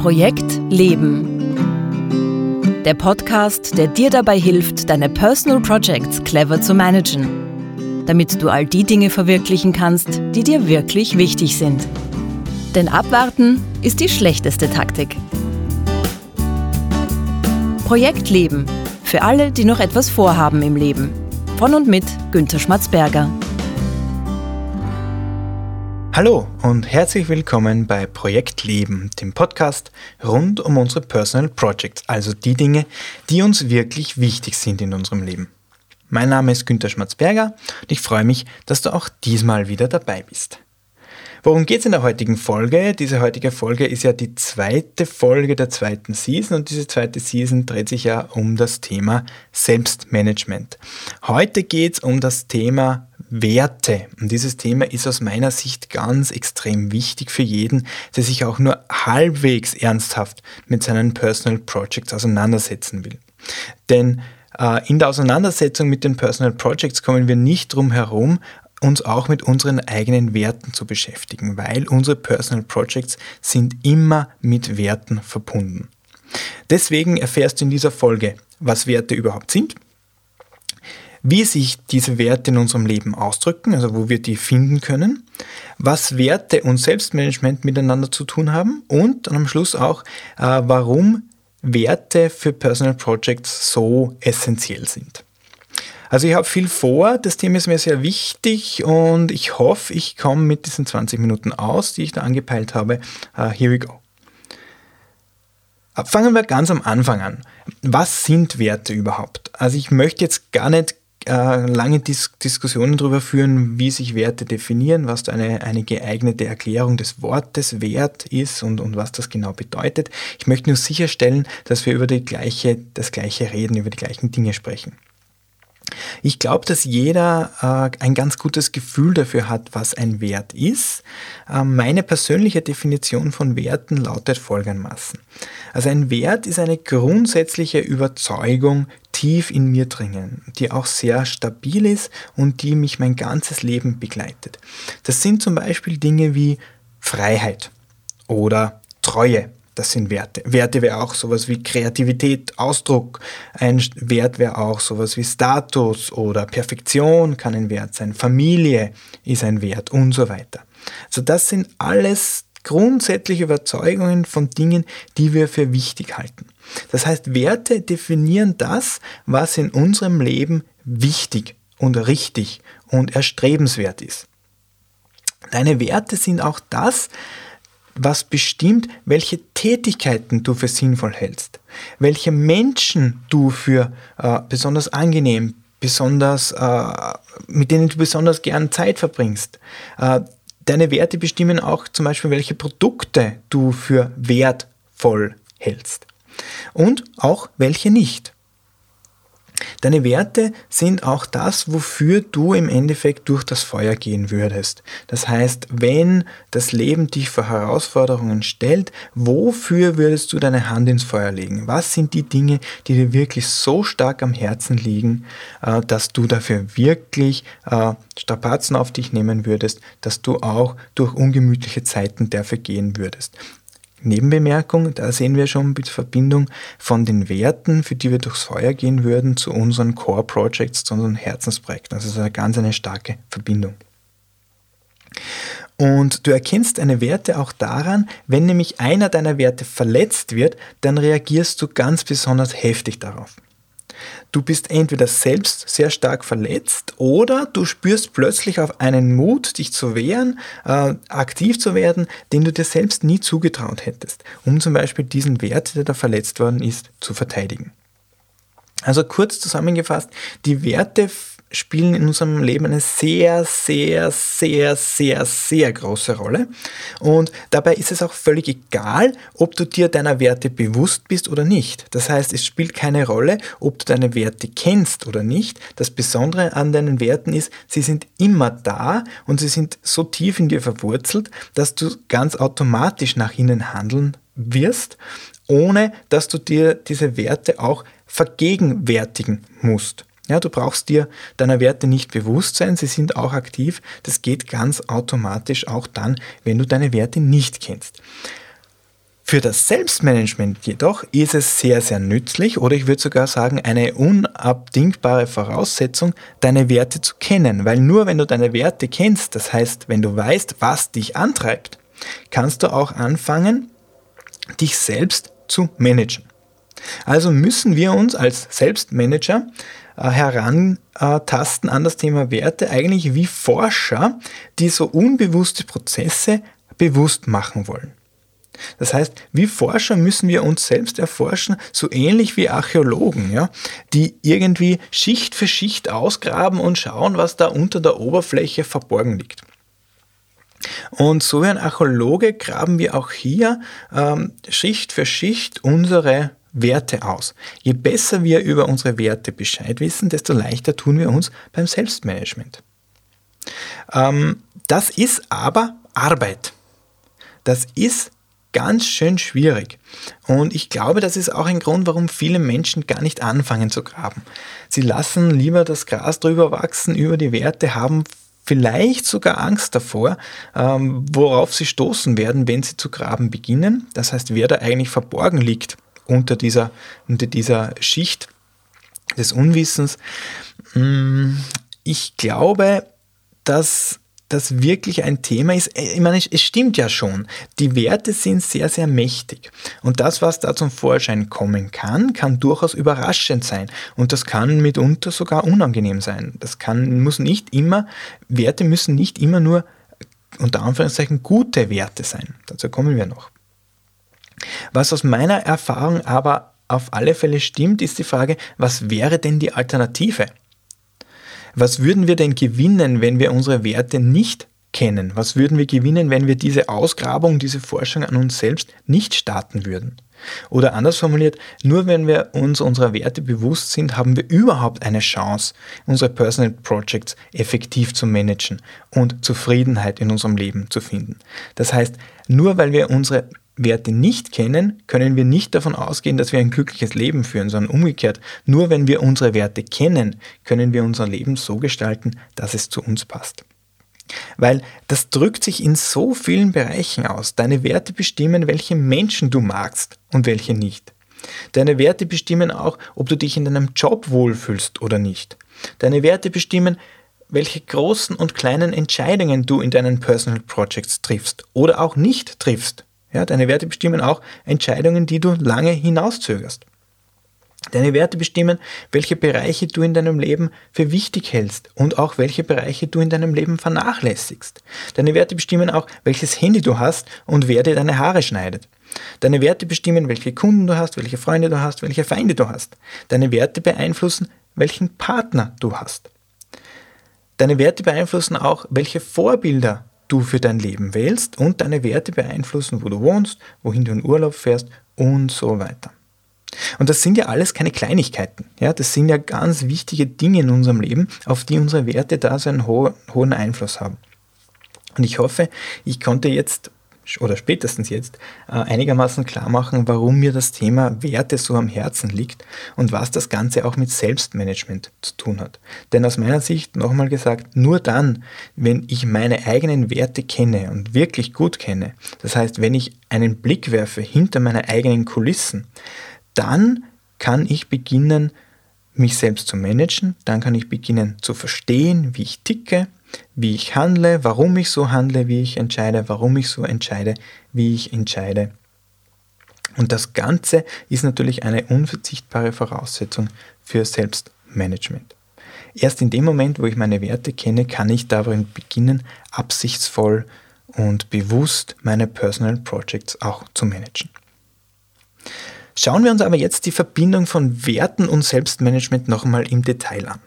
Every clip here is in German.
Projekt Leben. Der Podcast, der dir dabei hilft, deine Personal Projects clever zu managen, damit du all die Dinge verwirklichen kannst, die dir wirklich wichtig sind. Denn abwarten ist die schlechteste Taktik. Projekt Leben. Für alle, die noch etwas vorhaben im Leben. Von und mit Günter Schmatzberger. Hallo und herzlich willkommen bei Projekt Leben, dem Podcast rund um unsere Personal Projects, also die Dinge, die uns wirklich wichtig sind in unserem Leben. Mein Name ist Günter Schmatzberger und ich freue mich, dass du auch diesmal wieder dabei bist. Worum geht es in der heutigen Folge? Diese heutige Folge ist ja die zweite Folge der zweiten Season und diese zweite Season dreht sich ja um das Thema Selbstmanagement. Heute geht es um das Thema Werte. Und dieses Thema ist aus meiner Sicht ganz extrem wichtig für jeden, der sich auch nur halbwegs ernsthaft mit seinen Personal Projects auseinandersetzen will. Denn äh, in der Auseinandersetzung mit den Personal Projects kommen wir nicht drum herum, uns auch mit unseren eigenen Werten zu beschäftigen, weil unsere Personal Projects sind immer mit Werten verbunden. Deswegen erfährst du in dieser Folge, was Werte überhaupt sind, wie sich diese Werte in unserem Leben ausdrücken, also wo wir die finden können, was Werte und Selbstmanagement miteinander zu tun haben und dann am Schluss auch, äh, warum Werte für Personal Projects so essentiell sind. Also ich habe viel vor, das Thema ist mir sehr wichtig und ich hoffe, ich komme mit diesen 20 Minuten aus, die ich da angepeilt habe. Uh, here we go. Fangen wir ganz am Anfang an. Was sind Werte überhaupt? Also ich möchte jetzt gar nicht äh, lange Dis Diskussionen darüber führen, wie sich Werte definieren, was eine, eine geeignete Erklärung des Wortes Wert ist und, und was das genau bedeutet. Ich möchte nur sicherstellen, dass wir über die gleiche, das gleiche reden, über die gleichen Dinge sprechen. Ich glaube, dass jeder äh, ein ganz gutes Gefühl dafür hat, was ein Wert ist. Äh, meine persönliche Definition von Werten lautet folgendermaßen. Also ein Wert ist eine grundsätzliche Überzeugung tief in mir drinnen, die auch sehr stabil ist und die mich mein ganzes Leben begleitet. Das sind zum Beispiel Dinge wie Freiheit oder Treue das sind Werte. Werte wäre auch sowas wie Kreativität, Ausdruck. Ein Wert wäre auch sowas wie Status oder Perfektion kann ein Wert sein. Familie ist ein Wert und so weiter. Also das sind alles grundsätzliche Überzeugungen von Dingen, die wir für wichtig halten. Das heißt, Werte definieren das, was in unserem Leben wichtig und richtig und erstrebenswert ist. Deine Werte sind auch das, was bestimmt, welche Tätigkeiten du für sinnvoll hältst, welche Menschen du für äh, besonders angenehm, besonders, äh, mit denen du besonders gern Zeit verbringst. Äh, deine Werte bestimmen auch zum Beispiel, welche Produkte du für wertvoll hältst und auch welche nicht. Deine Werte sind auch das, wofür du im Endeffekt durch das Feuer gehen würdest. Das heißt, wenn das Leben dich vor Herausforderungen stellt, wofür würdest du deine Hand ins Feuer legen? Was sind die Dinge, die dir wirklich so stark am Herzen liegen, äh, dass du dafür wirklich äh, Strapazen auf dich nehmen würdest, dass du auch durch ungemütliche Zeiten dafür gehen würdest? Nebenbemerkung, da sehen wir schon die Verbindung von den Werten, für die wir durchs Feuer gehen würden, zu unseren Core Projects, zu unseren Herzensprojekten. Das ist eine ganz eine starke Verbindung. Und du erkennst deine Werte auch daran, wenn nämlich einer deiner Werte verletzt wird, dann reagierst du ganz besonders heftig darauf. Du bist entweder selbst sehr stark verletzt oder du spürst plötzlich auf einen Mut, dich zu wehren, äh, aktiv zu werden, den du dir selbst nie zugetraut hättest, um zum Beispiel diesen Wert, der da verletzt worden ist, zu verteidigen. Also kurz zusammengefasst, die Werte spielen in unserem Leben eine sehr, sehr, sehr, sehr, sehr große Rolle. Und dabei ist es auch völlig egal, ob du dir deiner Werte bewusst bist oder nicht. Das heißt, es spielt keine Rolle, ob du deine Werte kennst oder nicht. Das Besondere an deinen Werten ist, sie sind immer da und sie sind so tief in dir verwurzelt, dass du ganz automatisch nach ihnen handeln wirst, ohne dass du dir diese Werte auch vergegenwärtigen musst. Ja, du brauchst dir deiner Werte nicht bewusst sein, sie sind auch aktiv. Das geht ganz automatisch auch dann, wenn du deine Werte nicht kennst. Für das Selbstmanagement jedoch ist es sehr, sehr nützlich oder ich würde sogar sagen eine unabdingbare Voraussetzung, deine Werte zu kennen. Weil nur wenn du deine Werte kennst, das heißt, wenn du weißt, was dich antreibt, kannst du auch anfangen, dich selbst zu managen. Also müssen wir uns als Selbstmanager herantasten an das Thema Werte, eigentlich wie Forscher, die so unbewusste Prozesse bewusst machen wollen. Das heißt, wie Forscher müssen wir uns selbst erforschen, so ähnlich wie Archäologen, ja, die irgendwie Schicht für Schicht ausgraben und schauen, was da unter der Oberfläche verborgen liegt. Und so wie ein Archäologe graben wir auch hier ähm, Schicht für Schicht unsere Werte aus. Je besser wir über unsere Werte Bescheid wissen, desto leichter tun wir uns beim Selbstmanagement. Ähm, das ist aber Arbeit. Das ist ganz schön schwierig. Und ich glaube, das ist auch ein Grund, warum viele Menschen gar nicht anfangen zu graben. Sie lassen lieber das Gras drüber wachsen über die Werte, haben vielleicht sogar Angst davor, ähm, worauf sie stoßen werden, wenn sie zu graben beginnen. Das heißt, wer da eigentlich verborgen liegt unter dieser, unter dieser Schicht des Unwissens. Mm, ich glaube, dass das wirklich ein Thema ist. Äh, ich meine, es stimmt ja schon. Die Werte sind sehr, sehr mächtig. Und das, was da zum Vorschein kommen kann, kann durchaus überraschend sein. Und das kann mitunter sogar unangenehm sein. Das kann, muss nicht immer, Werte müssen nicht immer nur unter Anführungszeichen gute Werte sein. Dazu kommen wir noch. Was aus meiner Erfahrung aber auf alle Fälle stimmt, ist die Frage, was wäre denn die Alternative? Was würden wir denn gewinnen, wenn wir unsere Werte nicht kennen? Was würden wir gewinnen, wenn wir diese Ausgrabung, diese Forschung an uns selbst nicht starten würden? Oder anders formuliert, nur wenn wir uns unserer Werte bewusst sind, haben wir überhaupt eine Chance, unsere Personal Projects effektiv zu managen und Zufriedenheit in unserem Leben zu finden. Das heißt, nur weil wir unsere Werte nicht kennen, können wir nicht davon ausgehen, dass wir ein glückliches Leben führen, sondern umgekehrt. Nur wenn wir unsere Werte kennen, können wir unser Leben so gestalten, dass es zu uns passt. Weil das drückt sich in so vielen Bereichen aus. Deine Werte bestimmen, welche Menschen du magst und welche nicht. Deine Werte bestimmen auch, ob du dich in deinem Job wohlfühlst oder nicht. Deine Werte bestimmen, welche großen und kleinen Entscheidungen du in deinen Personal Projects triffst oder auch nicht triffst. Ja, deine Werte bestimmen auch Entscheidungen, die du lange hinauszögerst. Deine Werte bestimmen, welche Bereiche du in deinem Leben für wichtig hältst und auch welche Bereiche du in deinem Leben vernachlässigst. Deine Werte bestimmen auch, welches Handy du hast und wer dir deine Haare schneidet. Deine Werte bestimmen, welche Kunden du hast, welche Freunde du hast, welche Feinde du hast. Deine Werte beeinflussen, welchen Partner du hast. Deine Werte beeinflussen auch, welche Vorbilder du für dein Leben wählst und deine Werte beeinflussen, wo du wohnst, wohin du in Urlaub fährst und so weiter. Und das sind ja alles keine Kleinigkeiten. Ja, das sind ja ganz wichtige Dinge in unserem Leben, auf die unsere Werte da so einen ho hohen Einfluss haben. Und ich hoffe, ich konnte jetzt oder spätestens jetzt äh, einigermaßen klar machen, warum mir das Thema Werte so am Herzen liegt und was das Ganze auch mit Selbstmanagement zu tun hat. Denn aus meiner Sicht, nochmal gesagt, nur dann, wenn ich meine eigenen Werte kenne und wirklich gut kenne, das heißt, wenn ich einen Blick werfe hinter meine eigenen Kulissen, dann kann ich beginnen, mich selbst zu managen, dann kann ich beginnen zu verstehen, wie ich ticke, wie ich handle, warum ich so handle, wie ich entscheide, warum ich so entscheide, wie ich entscheide. Und das Ganze ist natürlich eine unverzichtbare Voraussetzung für Selbstmanagement. Erst in dem Moment, wo ich meine Werte kenne, kann ich darin beginnen, absichtsvoll und bewusst meine Personal Projects auch zu managen. Schauen wir uns aber jetzt die Verbindung von Werten und Selbstmanagement nochmal im Detail an.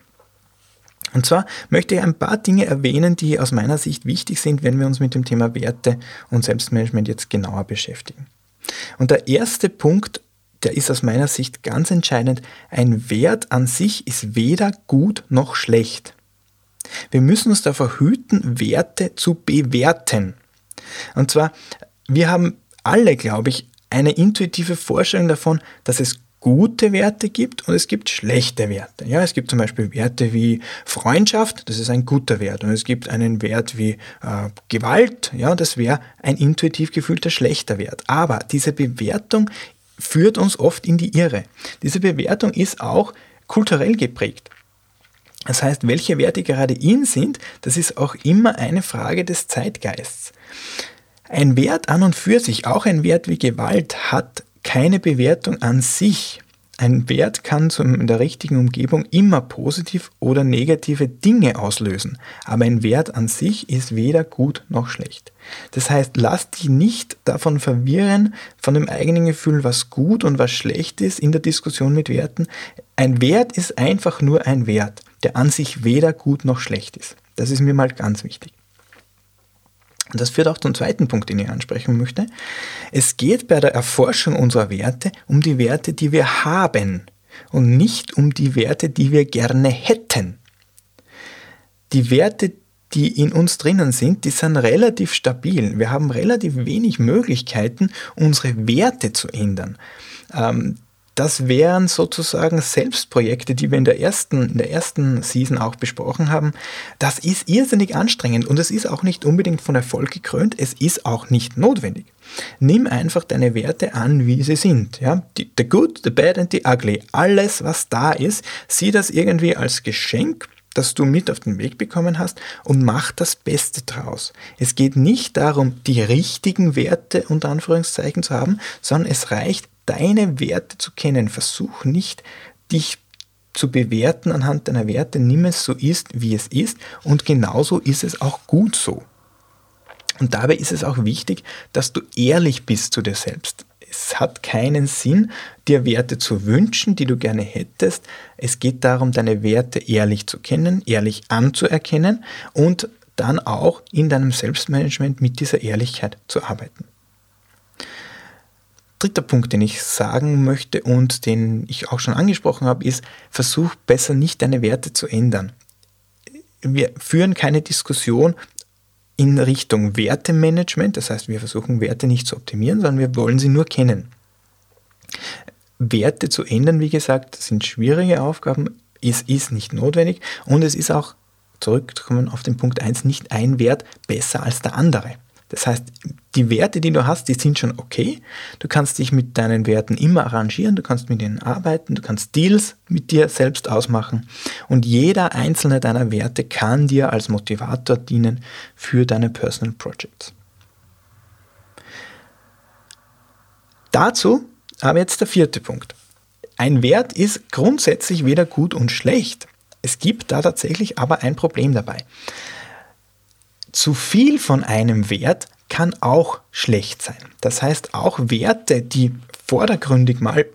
Und zwar möchte ich ein paar Dinge erwähnen, die aus meiner Sicht wichtig sind, wenn wir uns mit dem Thema Werte und Selbstmanagement jetzt genauer beschäftigen. Und der erste Punkt, der ist aus meiner Sicht ganz entscheidend. Ein Wert an sich ist weder gut noch schlecht. Wir müssen uns davor hüten, Werte zu bewerten. Und zwar, wir haben alle, glaube ich, eine intuitive Vorstellung davon, dass es gute Werte gibt und es gibt schlechte Werte. Ja, es gibt zum Beispiel Werte wie Freundschaft, das ist ein guter Wert. Und es gibt einen Wert wie äh, Gewalt, ja, das wäre ein intuitiv gefühlter schlechter Wert. Aber diese Bewertung führt uns oft in die Irre. Diese Bewertung ist auch kulturell geprägt. Das heißt, welche Werte gerade in sind, das ist auch immer eine Frage des Zeitgeists. Ein Wert an und für sich, auch ein Wert wie Gewalt, hat keine Bewertung an sich. Ein Wert kann in der richtigen Umgebung immer positiv oder negative Dinge auslösen, aber ein Wert an sich ist weder gut noch schlecht. Das heißt, lass dich nicht davon verwirren, von dem eigenen Gefühl, was gut und was schlecht ist in der Diskussion mit Werten. Ein Wert ist einfach nur ein Wert, der an sich weder gut noch schlecht ist. Das ist mir mal ganz wichtig. Und das führt auch zum zweiten Punkt, den ich ansprechen möchte. Es geht bei der Erforschung unserer Werte um die Werte, die wir haben und nicht um die Werte, die wir gerne hätten. Die Werte, die in uns drinnen sind, die sind relativ stabil. Wir haben relativ wenig Möglichkeiten, unsere Werte zu ändern. Ähm, das wären sozusagen Selbstprojekte, die wir in der ersten, in der ersten Season auch besprochen haben. Das ist irrsinnig anstrengend und es ist auch nicht unbedingt von Erfolg gekrönt. Es ist auch nicht notwendig. Nimm einfach deine Werte an, wie sie sind. Ja? The good, the bad and the ugly. Alles, was da ist, sieh das irgendwie als Geschenk das du mit auf den Weg bekommen hast und mach das Beste draus. Es geht nicht darum, die richtigen Werte unter Anführungszeichen zu haben, sondern es reicht, deine Werte zu kennen. Versuch nicht, dich zu bewerten anhand deiner Werte. Nimm es so ist, wie es ist und genauso ist es auch gut so. Und dabei ist es auch wichtig, dass du ehrlich bist zu dir selbst. Es hat keinen Sinn, dir Werte zu wünschen, die du gerne hättest. Es geht darum, deine Werte ehrlich zu kennen, ehrlich anzuerkennen und dann auch in deinem Selbstmanagement mit dieser Ehrlichkeit zu arbeiten dritter Punkt, den ich sagen möchte und den ich auch schon angesprochen habe, ist, versuch besser nicht deine Werte zu ändern. Wir führen keine Diskussion in Richtung Wertemanagement, das heißt, wir versuchen Werte nicht zu optimieren, sondern wir wollen sie nur kennen. Werte zu ändern, wie gesagt, sind schwierige Aufgaben, es ist nicht notwendig und es ist auch, zurückzukommen auf den Punkt 1, nicht ein Wert besser als der andere. Das heißt, die Werte, die du hast, die sind schon okay. Du kannst dich mit deinen Werten immer arrangieren, du kannst mit ihnen arbeiten, du kannst Deals mit dir selbst ausmachen und jeder einzelne deiner Werte kann dir als Motivator dienen für deine Personal Projects. Dazu aber jetzt der vierte Punkt. Ein Wert ist grundsätzlich weder gut und schlecht. Es gibt da tatsächlich aber ein Problem dabei. Zu viel von einem Wert kann auch schlecht sein. Das heißt, auch Werte, die vordergründig mal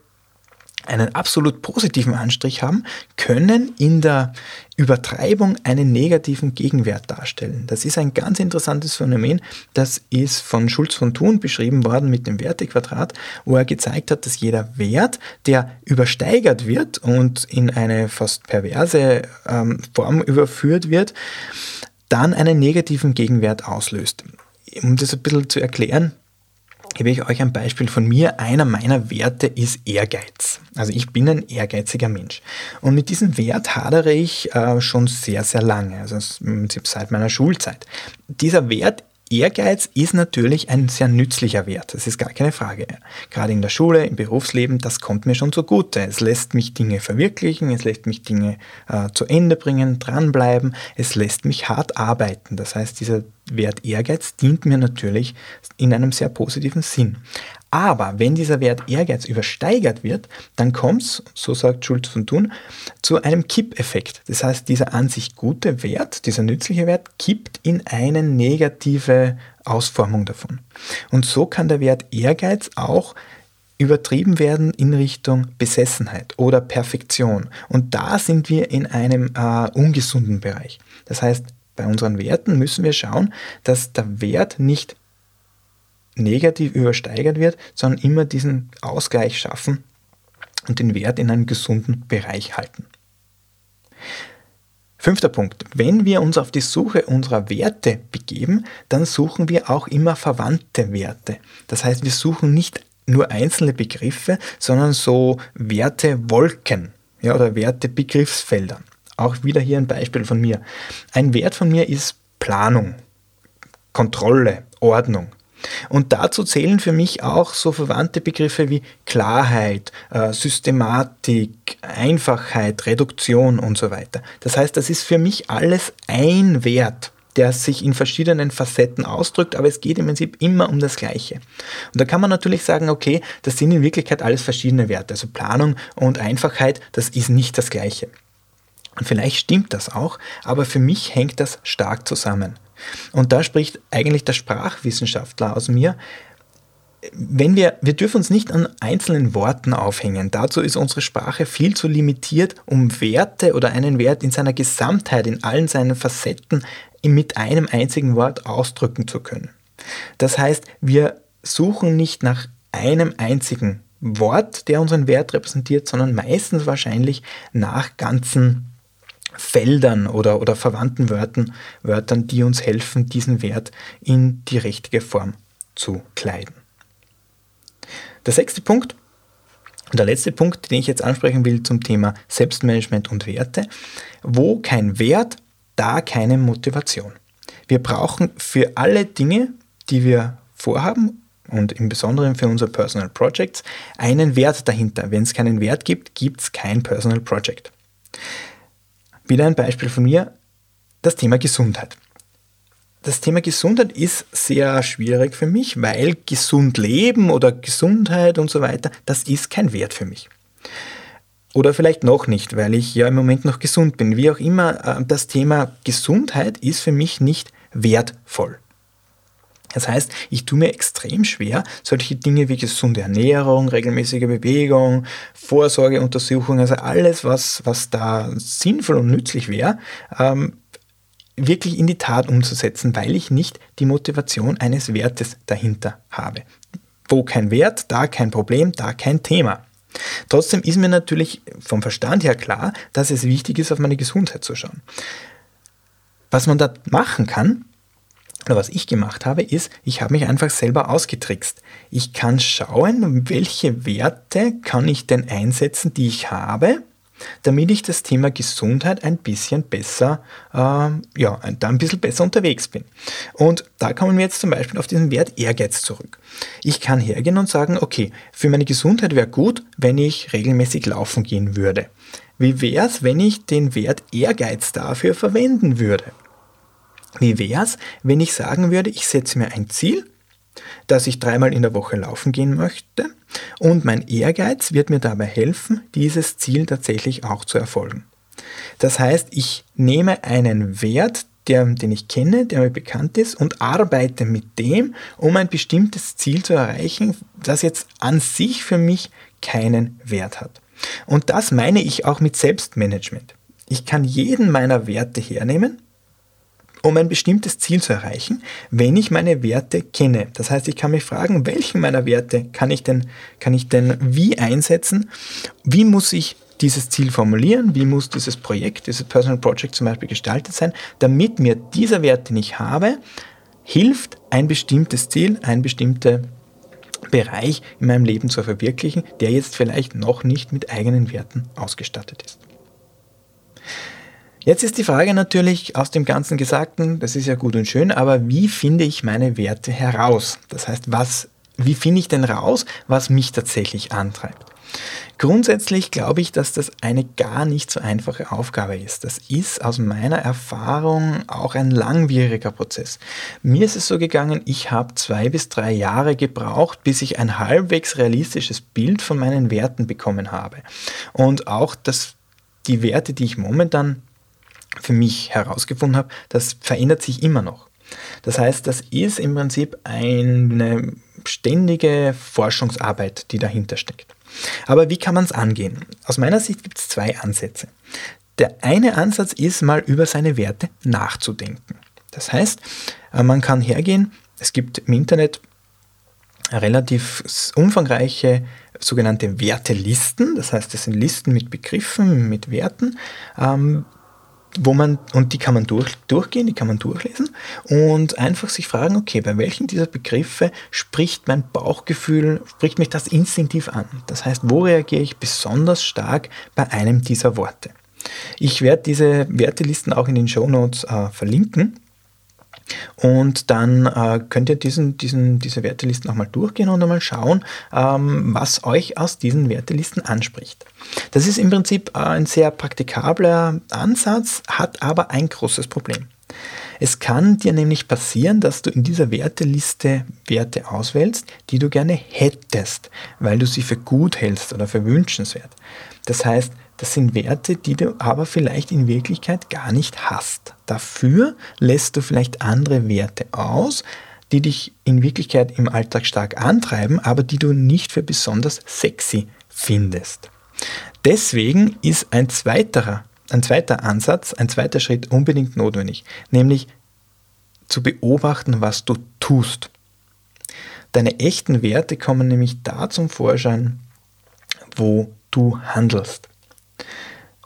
einen absolut positiven Anstrich haben, können in der Übertreibung einen negativen Gegenwert darstellen. Das ist ein ganz interessantes Phänomen. Das ist von Schulz von Thun beschrieben worden mit dem Wertequadrat, wo er gezeigt hat, dass jeder Wert, der übersteigert wird und in eine fast perverse ähm, Form überführt wird, dann einen negativen Gegenwert auslöst. Um das ein bisschen zu erklären, gebe ich euch ein Beispiel von mir. Einer meiner Werte ist Ehrgeiz. Also ich bin ein ehrgeiziger Mensch. Und mit diesem Wert hadere ich äh, schon sehr, sehr lange, also seit meiner Schulzeit. Dieser Wert Ehrgeiz ist natürlich ein sehr nützlicher Wert, das ist gar keine Frage. Gerade in der Schule, im Berufsleben, das kommt mir schon zugute. Es lässt mich Dinge verwirklichen, es lässt mich Dinge äh, zu Ende bringen, dranbleiben, es lässt mich hart arbeiten. Das heißt, dieser Wert Ehrgeiz dient mir natürlich in einem sehr positiven Sinn. Aber wenn dieser Wert Ehrgeiz übersteigert wird, dann kommt es, so sagt Schulz von Thun, zu einem Kippeffekt. Das heißt, dieser an sich gute Wert, dieser nützliche Wert, kippt in eine negative Ausformung davon. Und so kann der Wert Ehrgeiz auch übertrieben werden in Richtung Besessenheit oder Perfektion. Und da sind wir in einem äh, ungesunden Bereich. Das heißt, bei unseren Werten müssen wir schauen, dass der Wert nicht negativ übersteigert wird, sondern immer diesen Ausgleich schaffen und den Wert in einem gesunden Bereich halten. Fünfter Punkt. Wenn wir uns auf die Suche unserer Werte begeben, dann suchen wir auch immer verwandte Werte. Das heißt, wir suchen nicht nur einzelne Begriffe, sondern so Wertewolken ja, oder Wertebegriffsfelder. Auch wieder hier ein Beispiel von mir. Ein Wert von mir ist Planung, Kontrolle, Ordnung. Und dazu zählen für mich auch so verwandte Begriffe wie Klarheit, äh, Systematik, Einfachheit, Reduktion und so weiter. Das heißt, das ist für mich alles ein Wert der sich in verschiedenen Facetten ausdrückt, aber es geht im Prinzip immer um das Gleiche. Und da kann man natürlich sagen, okay, das sind in Wirklichkeit alles verschiedene Werte. Also Planung und Einfachheit, das ist nicht das Gleiche. Und vielleicht stimmt das auch, aber für mich hängt das stark zusammen. Und da spricht eigentlich der Sprachwissenschaftler aus mir, wenn wir, wir dürfen uns nicht an einzelnen Worten aufhängen. Dazu ist unsere Sprache viel zu limitiert, um Werte oder einen Wert in seiner Gesamtheit, in allen seinen Facetten mit einem einzigen Wort ausdrücken zu können. Das heißt, wir suchen nicht nach einem einzigen Wort, der unseren Wert repräsentiert, sondern meistens wahrscheinlich nach ganzen Feldern oder, oder verwandten Wörtern, Wörtern, die uns helfen, diesen Wert in die richtige Form zu kleiden. Der sechste Punkt und der letzte Punkt, den ich jetzt ansprechen will zum Thema Selbstmanagement und Werte. Wo kein Wert, da keine Motivation. Wir brauchen für alle Dinge, die wir vorhaben und im Besonderen für unsere Personal Projects einen Wert dahinter. Wenn es keinen Wert gibt, gibt es kein Personal Project. Wieder ein Beispiel von mir, das Thema Gesundheit. Das Thema Gesundheit ist sehr schwierig für mich, weil gesund leben oder Gesundheit und so weiter, das ist kein Wert für mich. Oder vielleicht noch nicht, weil ich ja im Moment noch gesund bin. Wie auch immer, äh, das Thema Gesundheit ist für mich nicht wertvoll. Das heißt, ich tue mir extrem schwer, solche Dinge wie gesunde Ernährung, regelmäßige Bewegung, Vorsorgeuntersuchung, also alles, was, was da sinnvoll und nützlich wäre, ähm, wirklich in die Tat umzusetzen, weil ich nicht die Motivation eines Wertes dahinter habe. Wo kein Wert, da kein Problem, da kein Thema. Trotzdem ist mir natürlich vom Verstand her klar, dass es wichtig ist, auf meine Gesundheit zu schauen. Was man da machen kann, oder was ich gemacht habe, ist, ich habe mich einfach selber ausgetrickst. Ich kann schauen, welche Werte kann ich denn einsetzen, die ich habe, damit ich das Thema Gesundheit ein bisschen besser, äh, ja, da ein bisschen besser unterwegs bin. Und da kommen wir jetzt zum Beispiel auf diesen Wert Ehrgeiz zurück. Ich kann hergehen und sagen, okay, für meine Gesundheit wäre gut, wenn ich regelmäßig laufen gehen würde. Wie wäre es, wenn ich den Wert Ehrgeiz dafür verwenden würde? Wie wäre es, wenn ich sagen würde, ich setze mir ein Ziel, dass ich dreimal in der Woche laufen gehen möchte und mein Ehrgeiz wird mir dabei helfen, dieses Ziel tatsächlich auch zu erfolgen. Das heißt, ich nehme einen Wert, der, den ich kenne, der mir bekannt ist und arbeite mit dem, um ein bestimmtes Ziel zu erreichen, das jetzt an sich für mich keinen Wert hat. Und das meine ich auch mit Selbstmanagement. Ich kann jeden meiner Werte hernehmen um ein bestimmtes Ziel zu erreichen, wenn ich meine Werte kenne. Das heißt, ich kann mich fragen, welchen meiner Werte kann ich denn, kann ich denn wie einsetzen? Wie muss ich dieses Ziel formulieren? Wie muss dieses Projekt, dieses Personal Project zum Beispiel gestaltet sein, damit mir dieser Wert, den ich habe, hilft, ein bestimmtes Ziel, ein bestimmter Bereich in meinem Leben zu verwirklichen, der jetzt vielleicht noch nicht mit eigenen Werten ausgestattet ist. Jetzt ist die Frage natürlich aus dem ganzen Gesagten, das ist ja gut und schön, aber wie finde ich meine Werte heraus? Das heißt, was, wie finde ich denn raus, was mich tatsächlich antreibt? Grundsätzlich glaube ich, dass das eine gar nicht so einfache Aufgabe ist. Das ist aus meiner Erfahrung auch ein langwieriger Prozess. Mir ist es so gegangen, ich habe zwei bis drei Jahre gebraucht, bis ich ein halbwegs realistisches Bild von meinen Werten bekommen habe. Und auch das, die Werte, die ich momentan für mich herausgefunden habe, das verändert sich immer noch. Das heißt, das ist im Prinzip eine ständige Forschungsarbeit, die dahinter steckt. Aber wie kann man es angehen? Aus meiner Sicht gibt es zwei Ansätze. Der eine Ansatz ist mal über seine Werte nachzudenken. Das heißt, äh, man kann hergehen, es gibt im Internet relativ umfangreiche sogenannte Wertelisten, das heißt, es sind Listen mit Begriffen, mit Werten, ähm, wo man, und die kann man durch, durchgehen, die kann man durchlesen und einfach sich fragen, okay, bei welchen dieser Begriffe spricht mein Bauchgefühl, spricht mich das instinktiv an? Das heißt, wo reagiere ich besonders stark bei einem dieser Worte? Ich werde diese Wertelisten auch in den Show Notes äh, verlinken. Und dann äh, könnt ihr diesen, diesen, diese Wertelisten auch mal durchgehen und einmal schauen, ähm, was euch aus diesen Wertelisten anspricht. Das ist im Prinzip äh, ein sehr praktikabler Ansatz, hat aber ein großes Problem. Es kann dir nämlich passieren, dass du in dieser Werteliste Werte auswählst, die du gerne hättest, weil du sie für gut hältst oder für wünschenswert. Das heißt, das sind Werte, die du aber vielleicht in Wirklichkeit gar nicht hast. Dafür lässt du vielleicht andere Werte aus, die dich in Wirklichkeit im Alltag stark antreiben, aber die du nicht für besonders sexy findest. Deswegen ist ein zweiterer, ein zweiter Ansatz, ein zweiter Schritt unbedingt notwendig, nämlich zu beobachten, was du tust. Deine echten Werte kommen nämlich da zum Vorschein, wo du handelst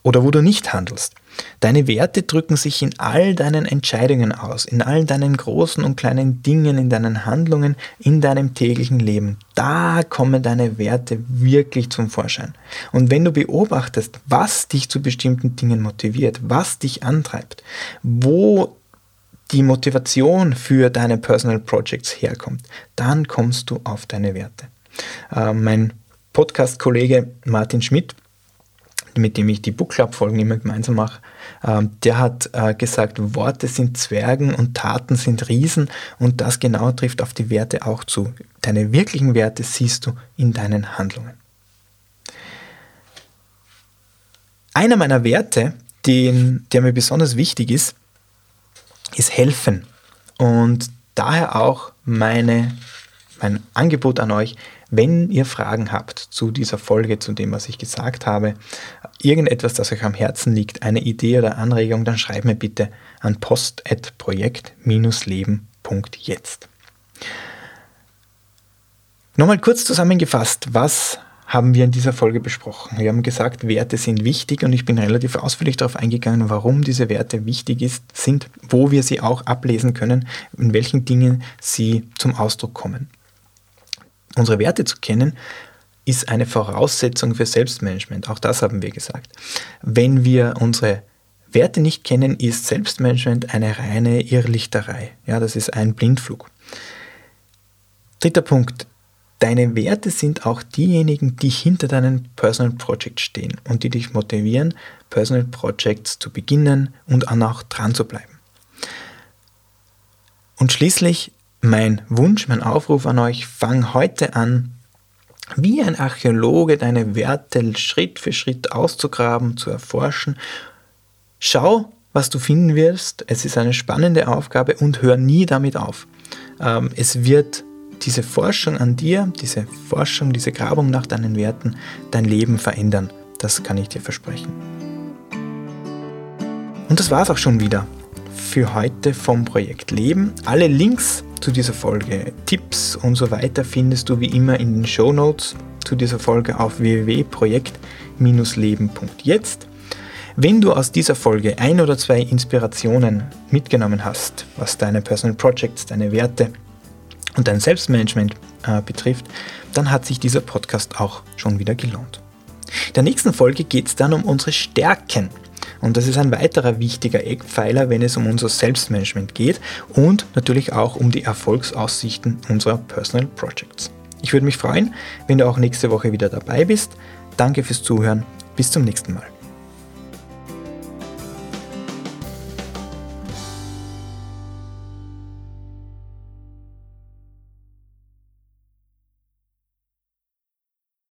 oder wo du nicht handelst. Deine Werte drücken sich in all deinen Entscheidungen aus, in all deinen großen und kleinen Dingen, in deinen Handlungen, in deinem täglichen Leben. Da kommen deine Werte wirklich zum Vorschein. Und wenn du beobachtest, was dich zu bestimmten Dingen motiviert, was dich antreibt, wo die Motivation für deine Personal Projects herkommt, dann kommst du auf deine Werte. Äh, mein Podcast-Kollege Martin Schmidt mit dem ich die Book Club-Folgen immer gemeinsam mache, ähm, der hat äh, gesagt, Worte sind Zwergen und Taten sind Riesen und das genau trifft auf die Werte auch zu. Deine wirklichen Werte siehst du in deinen Handlungen. Einer meiner Werte, den, der mir besonders wichtig ist, ist helfen. Und daher auch meine, mein Angebot an euch, wenn ihr Fragen habt zu dieser Folge, zu dem, was ich gesagt habe, irgendetwas, das euch am Herzen liegt, eine Idee oder Anregung, dann schreibt mir bitte an post.projekt-leben.jetzt. Nochmal kurz zusammengefasst, was haben wir in dieser Folge besprochen? Wir haben gesagt, Werte sind wichtig und ich bin relativ ausführlich darauf eingegangen, warum diese Werte wichtig ist, sind, wo wir sie auch ablesen können, in welchen Dingen sie zum Ausdruck kommen. Unsere Werte zu kennen, ist eine Voraussetzung für Selbstmanagement. Auch das haben wir gesagt. Wenn wir unsere Werte nicht kennen, ist Selbstmanagement eine reine Irrlichterei. Ja, das ist ein Blindflug. Dritter Punkt. Deine Werte sind auch diejenigen, die hinter deinem Personal Project stehen und die dich motivieren, Personal Projects zu beginnen und auch dran zu bleiben. Und schließlich mein Wunsch, mein Aufruf an euch, fang heute an, wie ein Archäologe deine Werte Schritt für Schritt auszugraben, zu erforschen. Schau, was du finden wirst. Es ist eine spannende Aufgabe und hör nie damit auf. Ähm, es wird diese Forschung an dir, diese Forschung, diese Grabung nach deinen Werten dein Leben verändern. Das kann ich dir versprechen. Und das war es auch schon wieder für heute vom Projekt Leben. Alle Links zu dieser Folge. Tipps und so weiter findest du wie immer in den Show Notes zu dieser Folge auf www.projekt-leben.jetzt. Wenn du aus dieser Folge ein oder zwei Inspirationen mitgenommen hast, was deine Personal Projects, deine Werte und dein Selbstmanagement äh, betrifft, dann hat sich dieser Podcast auch schon wieder gelohnt. In der nächsten Folge geht es dann um unsere Stärken. Und das ist ein weiterer wichtiger Eckpfeiler, wenn es um unser Selbstmanagement geht und natürlich auch um die Erfolgsaussichten unserer Personal Projects. Ich würde mich freuen, wenn du auch nächste Woche wieder dabei bist. Danke fürs Zuhören. Bis zum nächsten Mal.